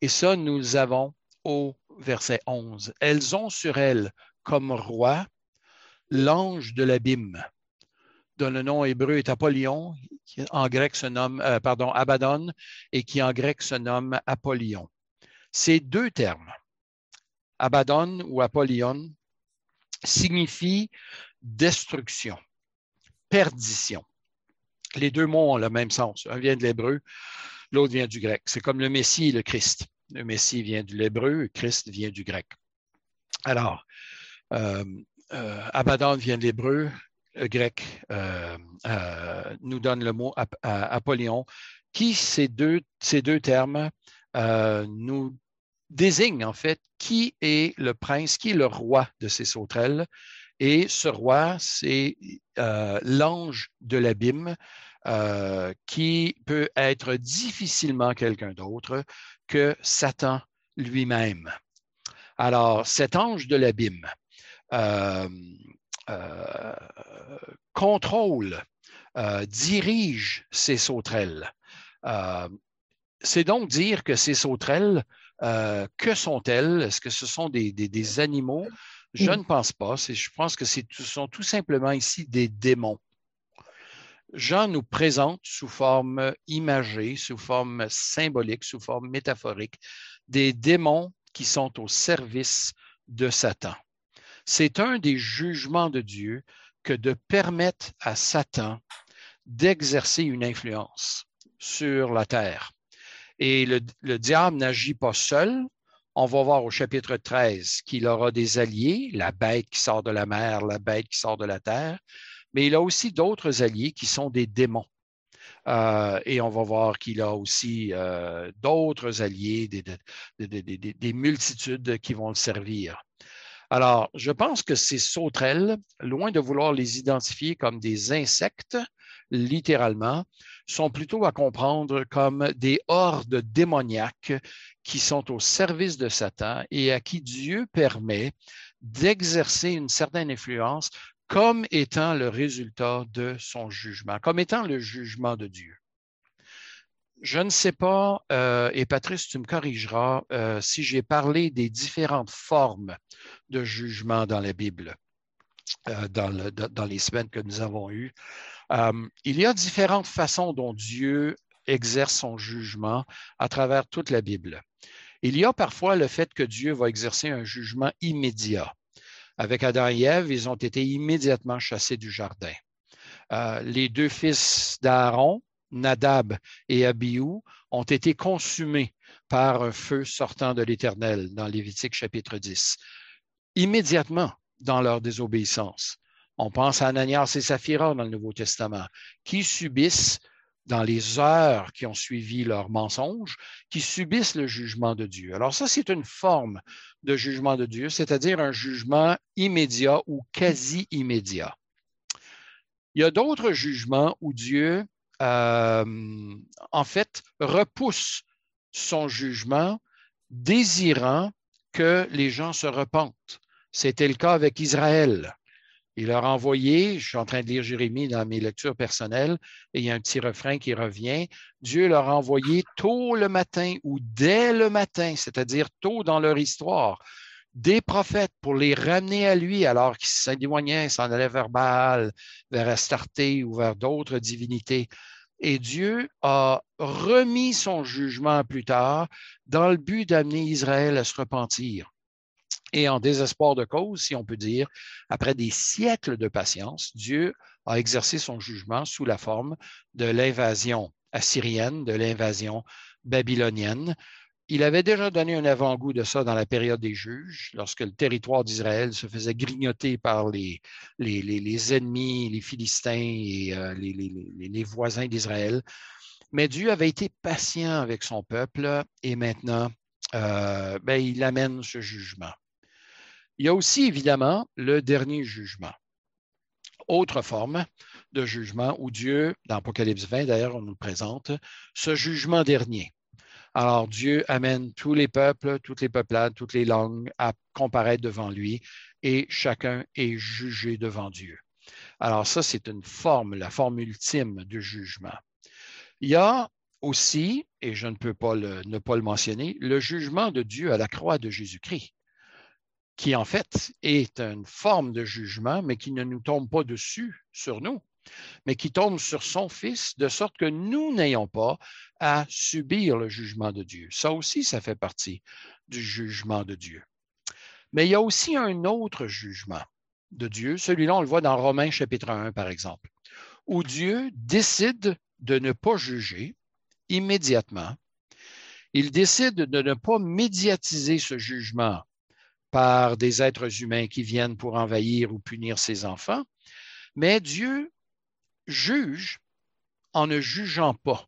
Speaker 1: et ça, nous avons au verset 11. Elles ont sur elles comme roi l'ange de l'abîme, dont le nom hébreu est Apollyon, qui en grec se nomme, euh, Abaddon, et qui en grec se nomme Apollyon. Ces deux termes, Abaddon ou Apollyon, signifient destruction. perdition. Les deux mots ont le même sens. Un vient de l'hébreu, l'autre vient du grec. C'est comme le Messie et le Christ. Le Messie vient de l'hébreu, le Christ vient du grec. Alors, euh, euh, Abaddon vient de l'hébreu, le grec euh, nous donne le mot Apollyon, qui, ces deux termes, nous désignent en fait qui est le prince, qui est le roi de ces sauterelles. Et ce roi, c'est l'ange de l'abîme, qui peut être difficilement quelqu'un d'autre que Satan lui-même. Alors, cet ange de l'abîme euh, euh, contrôle, euh, dirige ces sauterelles. C'est donc dire que ces sauterelles, que sont-elles? Est-ce que ce sont des, animaux? Je ne pense pas. Je pense que ce sont tout simplement ici des démons. Jean nous présente sous forme imagée, sous forme symbolique, sous forme métaphorique, des démons qui sont au service de Satan. C'est un des jugements de Dieu que de permettre à Satan d'exercer une influence sur la terre. Et le, diable n'agit pas seul. On va voir au chapitre 13 qu'il aura des alliés, la bête qui sort de la mer, la bête qui sort de la terre, mais il a aussi d'autres alliés qui sont des démons. Euh, et on va voir qu'il a aussi euh, d'autres alliés, des, multitudes qui vont le servir. Alors, je pense que ces sauterelles, loin de vouloir les identifier comme des insectes, littéralement, sont plutôt à comprendre comme des hordes démoniaques qui sont au service de Satan et à qui Dieu permet d'exercer une certaine influence comme étant le résultat de son jugement, comme étant le jugement de Dieu. Je ne sais pas, euh, et Patrice, tu me corrigeras, euh, si j'ai parlé des différentes formes de jugement dans la Bible, euh, dans, les semaines que nous avons eues. il y a différentes façons dont Dieu exerce son jugement à travers toute la Bible. Il y a parfois le fait que Dieu va exercer un jugement immédiat. Avec Adam et Ève, ils ont été immédiatement chassés du jardin. Euh, les deux fils d'Aaron, Nadab et Abihu, ont été consumés par un feu sortant de l'Éternel dans Lévitique chapitre 10. Immédiatement dans leur désobéissance. On pense à Ananias et Saphira dans le Nouveau Testament, qui subissent dans les heures qui ont suivi leur mensonge, qui subissent le jugement de Dieu. Alors ça, c'est une forme de jugement de Dieu, c'est-à-dire un jugement immédiat ou quasi immédiat. Il y a d'autres jugements où Dieu, euh, en fait, repousse son jugement, désirant que les gens se repentent. C'était le cas avec Israël. Il leur a envoyé, je suis en train de lire Jérémie dans mes lectures personnelles, et il y a un petit refrain qui revient. Dieu leur a envoyé tôt le matin ou dès le matin, c'est-à-dire tôt dans leur histoire, des prophètes pour les ramener à lui alors qu'ils s'éloignaient, s'en allaient vers Baal, vers Astarté ou vers d'autres divinités. Et Dieu a remis son jugement plus tard dans le but d'amener Israël à se repentir. Et en désespoir de cause, si on peut dire, après des siècles de patience, Dieu a exercé son jugement sous la forme de l'invasion assyrienne, de l'invasion babylonienne. Il avait déjà donné un avant-goût de ça dans la période des juges, lorsque le territoire d'Israël se faisait grignoter par les, les, ennemis, les Philistins et euh, les, voisins d'Israël. Mais Dieu avait été patient avec son peuple et maintenant, euh, ben, il amène ce jugement. Il y a aussi évidemment le dernier jugement. Autre forme de jugement où Dieu, dans Apocalypse 20 d'ailleurs, on nous le présente, ce jugement dernier. Alors Dieu amène tous les peuples, toutes les peuplades, toutes les langues à comparaître devant lui et chacun est jugé devant Dieu. Alors ça, c'est une forme, la forme ultime du jugement. Il y a aussi, et je ne peux pas ne pas le mentionner, le jugement de Dieu à la croix de Jésus-Christ qui en fait est une forme de jugement, mais qui ne nous tombe pas dessus, sur nous, mais qui tombe sur son Fils, de sorte que nous n'ayons pas à subir le jugement de Dieu. Ça aussi, ça fait partie du jugement de Dieu. Mais il y a aussi un autre jugement de Dieu. Celui-là, on le voit dans Romains chapitre 1, par exemple, où Dieu décide de ne pas juger immédiatement. Il décide de ne pas médiatiser ce jugement par des êtres humains qui viennent pour envahir ou punir ses enfants, mais Dieu juge en ne jugeant pas,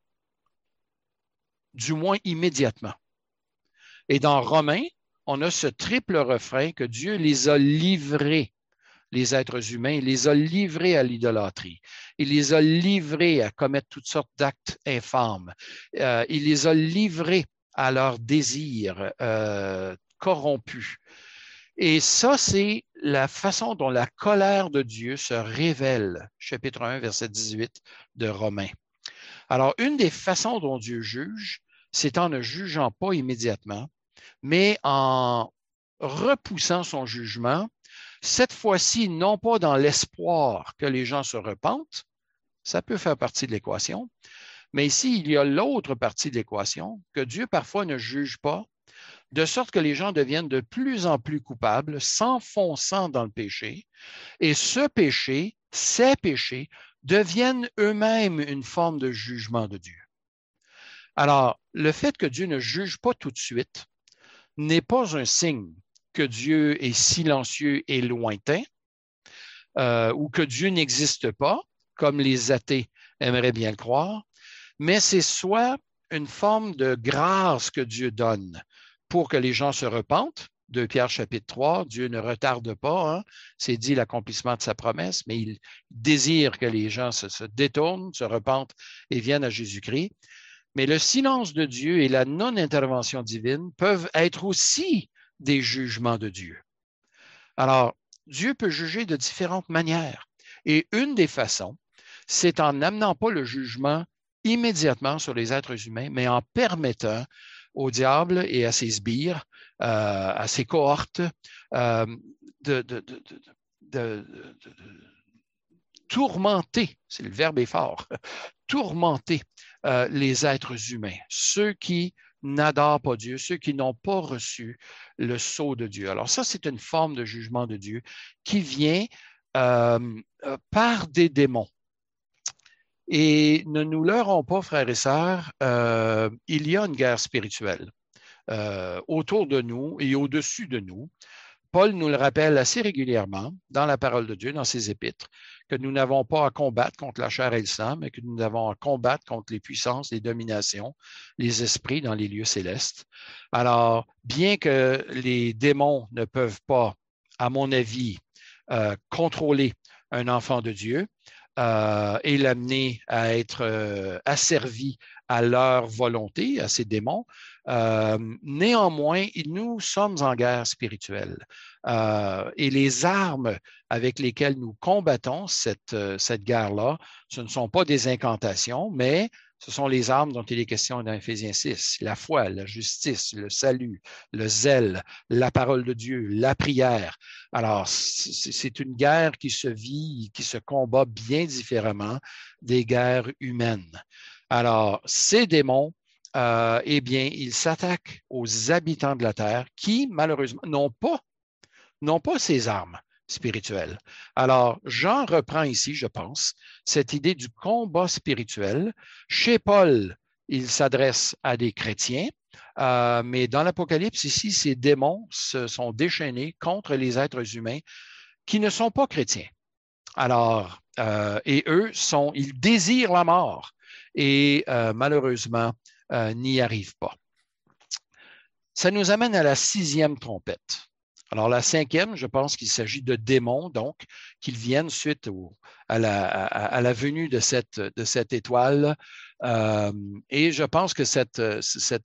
Speaker 1: du moins immédiatement. Et dans Romains, on a ce triple refrain que Dieu les a livrés, les êtres humains, les a livrés à l'idolâtrie, il les a livrés à commettre toutes sortes d'actes infâmes, euh, il les a livrés à leurs désirs euh, corrompus. Et ça, c'est la façon dont la colère de Dieu se révèle, chapitre 1, verset 18 de Romains. Alors, une des façons dont Dieu juge, c'est en ne jugeant pas immédiatement, mais en repoussant son jugement, cette fois-ci, non pas dans l'espoir que les gens se repentent, ça peut faire partie de l'équation, mais ici, il y a l'autre partie de l'équation, que Dieu parfois ne juge pas, de sorte que les gens deviennent de plus en plus coupables, s'enfonçant dans le péché, et ce péché, ces péchés, deviennent eux-mêmes une forme de jugement de Dieu. Alors, le fait que Dieu ne juge pas tout de suite, n'est pas un signe que Dieu est silencieux et lointain euh, ou que Dieu n'existe pas, comme les athées aimeraient bien le croire, mais c'est soit une forme de grâce que Dieu donne pour que les gens se repentent. De Pierre chapitre 3, Dieu ne retarde pas, hein, c'est dit l'accomplissement de sa promesse, mais il désire que les gens se détournent, se repentent et viennent à Jésus-Christ. Mais le silence de Dieu et la non-intervention divine peuvent être aussi des jugements de Dieu. Alors, Dieu peut juger de différentes manières. Et une des façons, c'est en n'amenant pas le jugement immédiatement sur les êtres humains, mais en permettant au diable et à ses sbires, euh, à ses cohortes, euh, de, tourmenter, c'est le verbe est fort, tourmenter euh, les êtres humains, ceux qui n'adorent pas Dieu, ceux qui n'ont pas reçu le sceau de Dieu. Alors ça, c'est une forme de jugement de Dieu qui vient par des démons. Et ne nous leurrons pas, frères et sœurs, il y a une guerre spirituelle autour de nous et au-dessus de nous. Paul nous le rappelle assez régulièrement dans la parole de Dieu, dans ses épîtres, que nous n'avons pas à combattre contre la chair et le sang, mais que nous avons à combattre contre les puissances, les dominations, les esprits dans les lieux célestes. Alors, bien que les démons ne peuvent pas, à mon avis, euh, contrôler un enfant de Dieu euh, et l'amener à être euh, asservi à leur volonté, à ces démons, euh, néanmoins, nous sommes en guerre spirituelle. Et les armes avec lesquelles nous combattons cette, cette guerre-là, ce ne sont pas des incantations, mais ce sont les armes dont il est question dans Éphésiens 6, la foi, la justice, le salut, le zèle, la parole de Dieu, la prière. Alors, c'est une guerre qui se vit, qui se combat bien différemment des guerres humaines. Alors, ces démons euh, eh bien, il s'attaque aux habitants de la Terre qui, malheureusement, n'ont pas, n'ont pas ces armes spirituelles. Alors, Jean reprend ici, je pense, cette idée du combat spirituel. Chez Paul, il s'adresse à des chrétiens, euh, mais dans l'Apocalypse, ici, ces démons se sont déchaînés contre les êtres humains qui ne sont pas chrétiens. Alors, euh, et eux sont, ils désirent la mort. Et malheureusement, euh, n'y arrive pas. Ça nous amène à la sixième trompette. Alors, la cinquième, je pense qu'il s'agit de démons, donc, qu'ils viennent suite à, la, venue de cette, étoile. Euh, et je pense que cette,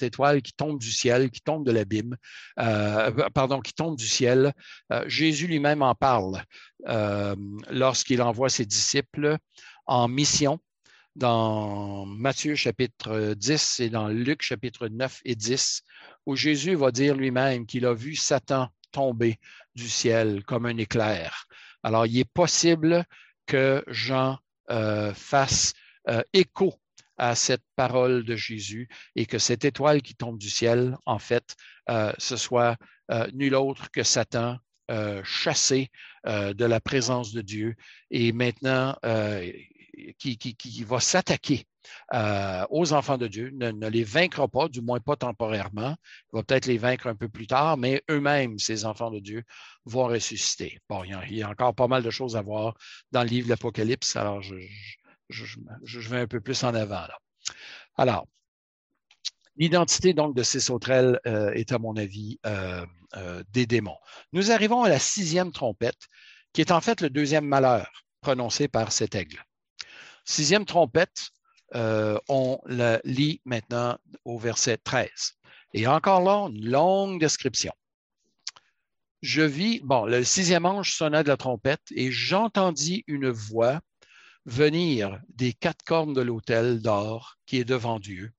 Speaker 1: étoile qui tombe du ciel, qui tombe de l'abîme, euh, pardon, qui tombe du ciel, Jésus lui-même en parle lorsqu'il envoie ses disciples en mission dans Matthieu chapitre 10 et dans Luc chapitre 9 et 10, où Jésus va dire lui-même qu'il a vu Satan tomber du ciel comme un éclair. Alors, il est possible que Jean euh, fasse euh, écho à cette parole de Jésus et que cette étoile qui tombe du ciel, en fait, euh, ce soit nul autre que Satan chassé de la présence de Dieu et maintenant qui, qui, va s'attaquer euh, aux enfants de Dieu, ne, les vaincra pas, du moins pas temporairement. Il va peut-être les vaincre un peu plus tard, mais eux-mêmes, ces enfants de Dieu, vont ressusciter. Bon, il y, a, encore pas mal de choses à voir dans le livre de l'Apocalypse, alors je, vais un peu plus en avant. Là. Alors, l'identité donc de ces sauterelles euh, est, à mon avis, euh, des démons. Nous arrivons à la sixième trompette, qui est en fait le deuxième malheur prononcé par cet aigle. Sixième trompette, euh, on la lit maintenant au verset 13. Et encore là, une longue description. Je vis, bon, le sixième ange sonna de la trompette et j'entendis une voix venir des quatre cornes de l'autel d'or qui est devant Dieu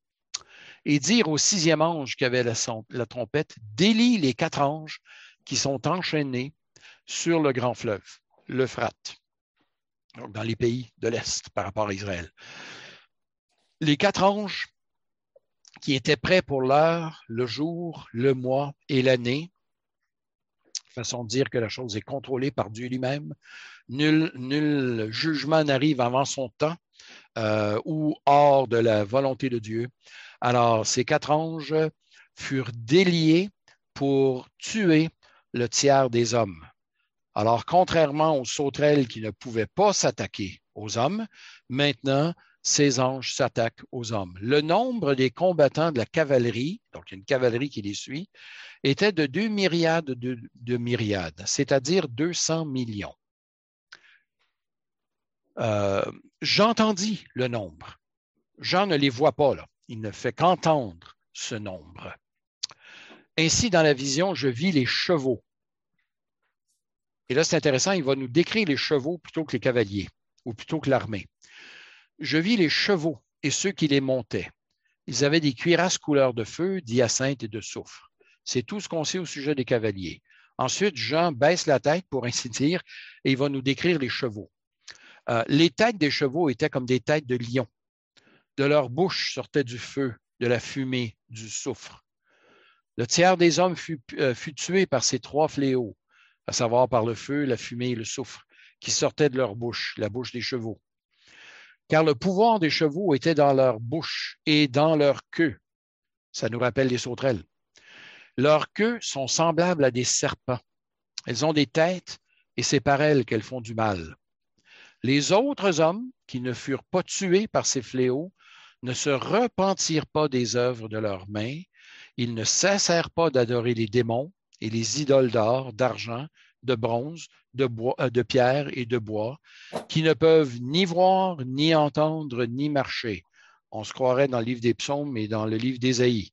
Speaker 1: et dire au sixième ange qui avait la, la trompette, délie les quatre anges qui sont enchaînés sur le grand fleuve, l'Euphrate, dans les pays de l'Est par rapport à Israël les quatre anges qui étaient prêts pour l'heure, le jour, le mois et l'année, façon de dire que la chose est contrôlée par Dieu lui-même. Nul, jugement n'arrive avant son temps euh, ou hors de la volonté de Dieu. Alors, ces quatre anges furent déliés pour tuer le tiers des hommes. Alors, contrairement aux sauterelles qui ne pouvaient pas s'attaquer aux hommes, maintenant, ces anges s'attaquent aux hommes. Le nombre des combattants de la cavalerie, donc une cavalerie qui les suit, était de deux myriades de, myriades, c'est-à-dire 200 millions. Euh, j'entendis le nombre. Jean ne les voit pas là. Il ne fait qu'entendre ce nombre. Ainsi, dans la vision, je vis les chevaux. Et là, c'est intéressant, il va nous décrire les chevaux plutôt que les cavaliers ou plutôt que l'armée. Je vis les chevaux et ceux qui les montaient. Ils avaient des cuirasses couleur de feu, d'hyacinthe et de soufre. C'est tout ce qu'on sait au sujet des cavaliers. Ensuite, Jean baisse la tête, pour ainsi dire, et il va nous décrire les chevaux. Euh, les têtes des chevaux étaient comme des têtes de lions. De leur bouche sortait du feu, de la fumée, du soufre. Le tiers des hommes fut, euh, fut tué par ces trois fléaux, à savoir par le feu, la fumée et le soufre, qui sortaient de leur bouche, la bouche des chevaux car le pouvoir des chevaux était dans leur bouche et dans leur queue. Ça nous rappelle les sauterelles. Leurs queues sont semblables à des serpents. Elles ont des têtes et c'est par elles qu'elles font du mal. Les autres hommes qui ne furent pas tués par ces fléaux ne se repentirent pas des œuvres de leurs mains. Ils ne cessèrent pas d'adorer les démons et les idoles d'or, d'argent, de bronze, de, bois, euh, de pierre et de bois, qui ne peuvent ni voir, ni entendre, ni marcher. On se croirait dans le livre des psaumes et dans le livre d'Ésaïe.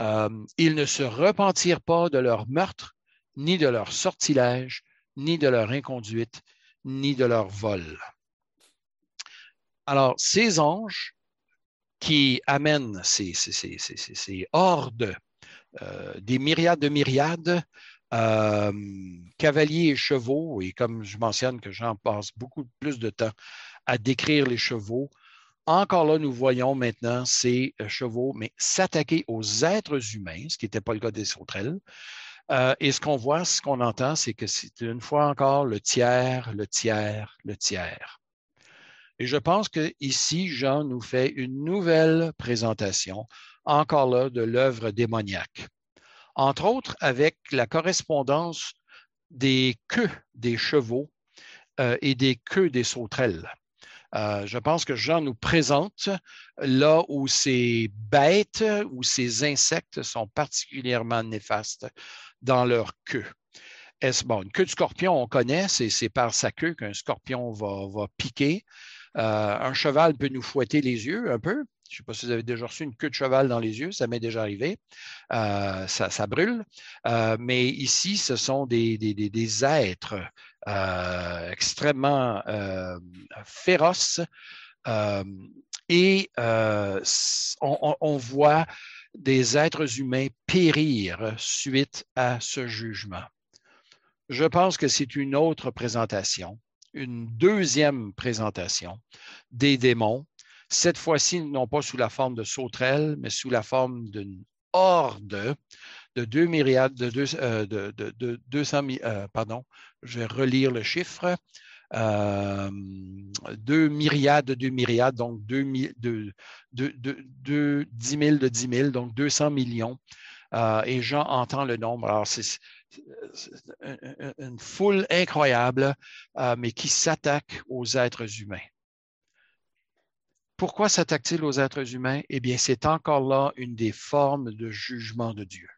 Speaker 1: Euh, ils ne se repentirent pas de leur meurtre, ni de leur sortilège, ni de leur inconduite, ni de leur vol. Alors, ces anges qui amènent ces, hordes, euh, des myriades de myriades, cavaliers et chevaux, et comme je mentionne que j'en passe beaucoup plus de temps à décrire les chevaux, encore là, nous voyons maintenant ces euh, chevaux, mais s'attaquer aux êtres humains, ce qui n'était pas le cas des sauterelles. Euh, et ce qu'on voit, ce qu'on entend, c'est que c'est une fois encore le tiers, le tiers, le tiers. Et je pense que ici, Jean nous fait une nouvelle présentation, encore là, de l'œuvre démoniaque entre autres avec la correspondance des queues des chevaux euh, et des queues des sauterelles. Euh, je pense que Jean nous présente là où ces bêtes ou ces insectes sont particulièrement néfastes dans leur queue. Est-ce, bon, une queue de scorpion, on connaît, c'est, par sa queue qu'un scorpion va, piquer. Euh, un cheval peut nous fouetter les yeux un peu. Je ne sais pas si vous avez déjà reçu une queue de cheval dans les yeux, ça m'est déjà arrivé. Euh, ça, brûle. Euh, mais ici, ce sont des, des, êtres euh, extrêmement féroces. et on, voit des êtres humains périr suite à ce jugement. Je pense que c'est une autre présentation, une deuxième présentation des démons cette fois-ci, non pas sous la forme de sauterelles, mais sous la forme d'une horde de deux myriades, de, deux, euh, de, 200 euh, pardon, je vais relire le chiffre, euh, deux myriades de deux myriades, donc deux, deux, deux, deux, 10 000 de 10 000, donc 200 millions. Euh, et Jean entend le nombre. Alors, c'est une foule incroyable, euh, mais qui s'attaque aux êtres humains. Pourquoi s'attaque-t-il aux êtres humains? Eh bien, c'est encore là une des formes de jugement de Dieu.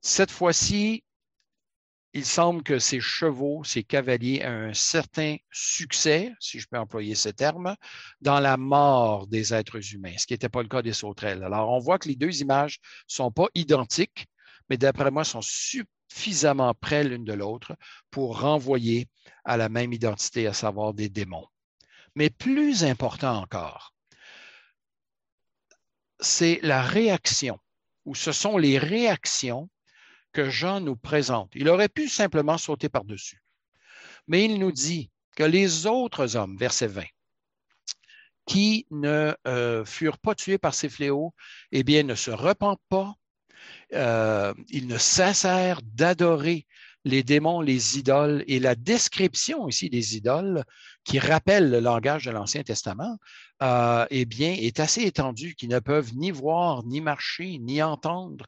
Speaker 1: Cette fois-ci, il semble que ces chevaux, ces cavaliers ont un certain succès, si je peux employer ce terme, dans la mort des êtres humains, ce qui n'était pas le cas des sauterelles. Alors, on voit que les deux images ne sont pas identiques, mais d'après moi, sont suffisamment près l'une de l'autre pour renvoyer à la même identité, à savoir des démons. Mais plus important encore, c'est la réaction, ou ce sont les réactions que Jean nous présente. Il aurait pu simplement sauter par-dessus. Mais il nous dit que les autres hommes, verset 20, qui ne euh, furent pas tués par ces fléaux, eh bien, ne se repentent pas. Euh, ils ne cessèrent d'adorer les démons, les idoles et la description ici des idoles qui rappelle le langage de l'Ancien Testament, euh, eh bien, est assez étendue, qui ne peuvent ni voir, ni marcher, ni entendre,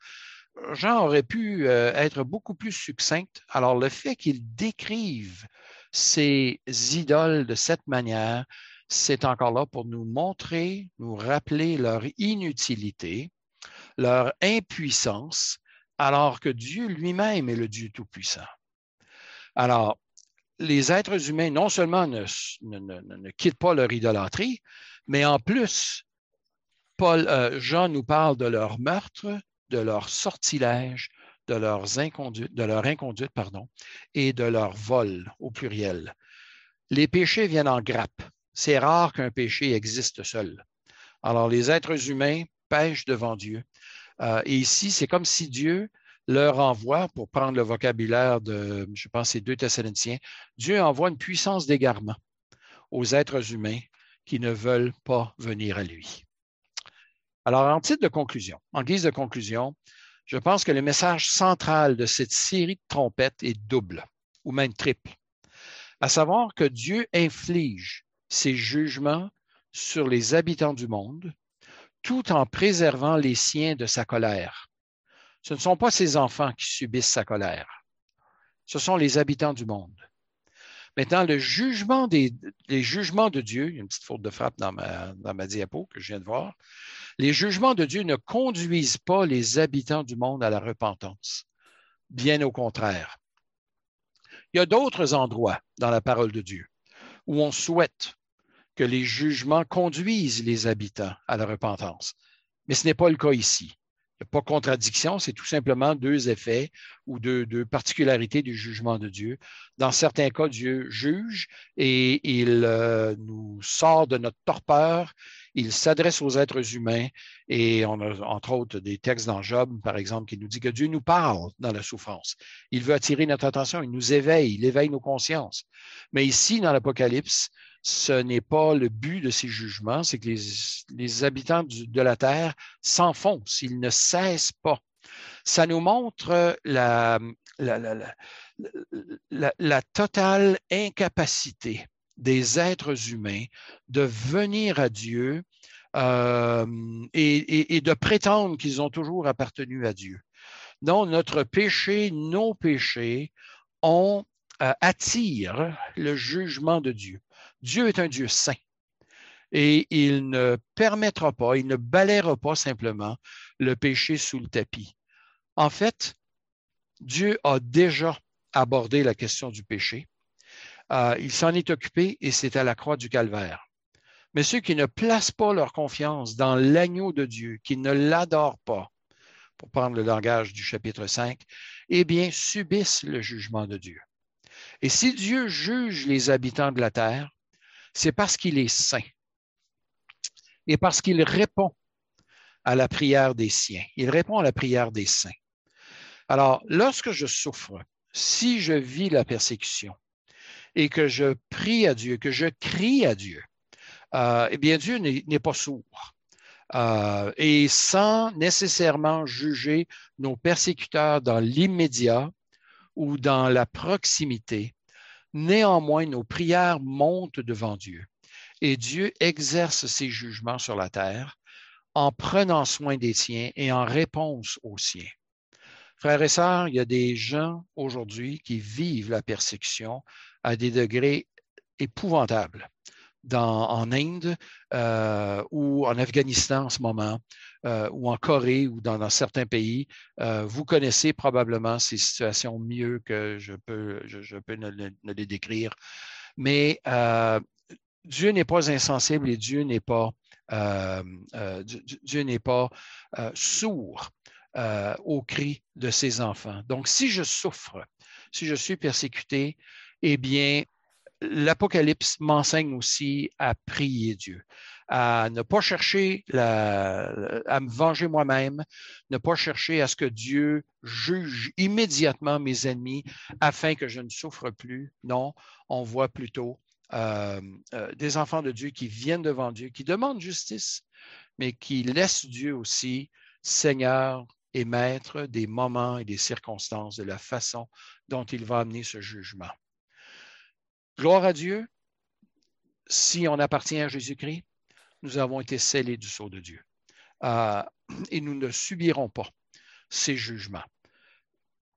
Speaker 1: Jean aurait pu euh, être beaucoup plus succinct. Alors, le fait qu'il décrive ces idoles de cette manière, c'est encore là pour nous montrer, nous rappeler leur inutilité, leur impuissance, alors que Dieu lui-même est le Dieu Tout-Puissant. Alors, les êtres humains non seulement ne, ne, quittent pas leur idolâtrie, mais en plus, Paul, euh, Jean nous parle de leur meurtre, de leur sortilège, de, leurs inconduites, de leur inconduite pardon, et de leur vol au pluriel. Les péchés viennent en grappe. C'est rare qu'un péché existe seul. Alors les êtres humains pêchent devant Dieu. Euh, et ici, c'est comme si Dieu leur envoie, pour prendre le vocabulaire de, je pense, c'est deux Thessaloniciens, Dieu envoie une puissance d'égarement aux êtres humains qui ne veulent pas venir à lui. Alors, en titre de conclusion, en guise de conclusion, je pense que le message central de cette série de trompettes est double, ou même triple, à savoir que Dieu inflige ses jugements sur les habitants du monde, tout en préservant les siens de sa colère. Ce ne sont pas ses enfants qui subissent sa colère, ce sont les habitants du monde. Maintenant, le jugement des, les jugements de Dieu, il y a une petite faute de frappe dans ma, dans ma diapo que je viens de voir, les jugements de Dieu ne conduisent pas les habitants du monde à la repentance. Bien au contraire. Il y a d'autres endroits dans la parole de Dieu où on souhaite que les jugements conduisent les habitants à la repentance. Mais ce n'est pas le cas ici. Il n'y a pas contradiction, c'est tout simplement deux effets ou deux, particularités du jugement de Dieu. Dans certains cas, Dieu juge et il euh, nous sort de notre torpeur il s'adresse aux êtres humains et on a entre autres des textes dans Job, par exemple, qui nous dit que Dieu nous parle dans la souffrance. Il veut attirer notre attention, il nous éveille, il éveille nos consciences. Mais ici, dans l'Apocalypse, ce n'est pas le but de ces jugements, c'est que les, habitants de la terre s'enfoncent, ils ne cessent pas. Ça nous montre la, la totale incapacité des êtres humains de venir à Dieu euh, et, de prétendre qu'ils ont toujours appartenu à Dieu. Non, notre péché, nos péchés, on euh, attire le jugement de Dieu. Dieu est un Dieu saint et il ne permettra pas, il ne balayera pas simplement le péché sous le tapis. En fait, Dieu a déjà abordé la question du péché euh, il s'en est occupé et c'est à la croix du calvaire. Mais ceux qui ne placent pas leur confiance dans l'agneau de Dieu, qui ne l'adorent pas, pour prendre le langage du chapitre 5, eh bien, subissent le jugement de Dieu. Et si Dieu juge les habitants de la terre, c'est parce qu'il est saint et parce qu'il répond à la prière des siens. Il répond à la prière des saints. Alors, lorsque je souffre, si je vis la persécution, et que je prie à Dieu, que je crie à Dieu, euh, eh bien, Dieu n'est pas sourd. Euh, et sans nécessairement juger nos persécuteurs dans l'immédiat ou dans la proximité, Néanmoins, nos prières montent devant Dieu et Dieu exerce ses jugements sur la terre en prenant soin des siens et en réponse aux siens. Frères et sœurs, il y a des gens aujourd'hui qui vivent la persécution à des degrés épouvantables. En Inde euh, ou en Afghanistan en ce moment, euh, ou en Corée ou dans, certains pays, euh, vous connaissez probablement ces situations mieux que je peux, ne, les décrire. Mais Dieu n'est pas insensible et Dieu n'est pas, Dieu n'est pas sourd euh, au cri de ses enfants. Donc, si je souffre, si je suis persécuté, eh bien, l'Apocalypse m'enseigne aussi à prier Dieu, à ne pas chercher à me venger moi-même, ne pas chercher à ce que Dieu juge immédiatement mes ennemis afin que je ne souffre plus. Non, on voit plutôt euh, euh, des enfants de Dieu qui viennent devant Dieu, qui demandent justice, mais qui laissent Dieu aussi Seigneur, et maître des moments et des circonstances, de la façon dont il va amener ce jugement. Gloire à Dieu, si on appartient à Jésus-Christ, nous avons été scellés du sceau de Dieu. Euh, et nous ne subirons pas ces jugements.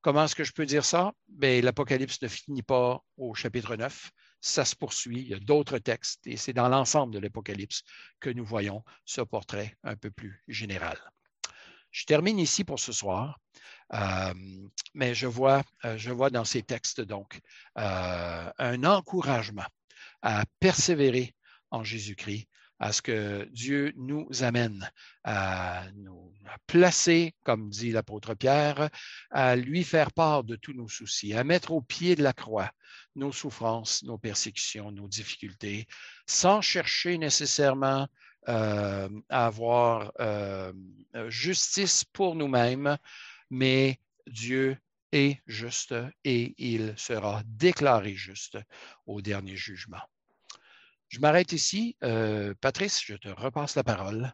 Speaker 1: Comment est-ce que je peux dire ça? Ben, L'Apocalypse ne finit pas au chapitre 9, ça se poursuit, il y a d'autres textes, et c'est dans l'ensemble de l'Apocalypse que nous voyons ce portrait un peu plus général. Je termine ici pour ce soir, euh, mais je vois, euh, je vois dans ces textes donc euh, un encouragement à persévérer en Jésus-Christ, à ce que Dieu nous amène à nous placer, comme dit l'apôtre Pierre, à lui faire part de tous nos soucis, à mettre au pied de la croix nos souffrances, nos persécutions, nos difficultés, sans chercher nécessairement euh, avoir euh, justice pour nous-mêmes, mais Dieu est juste et il sera déclaré juste au dernier jugement. Je m'arrête ici. Euh, Patrice, je te repasse la parole.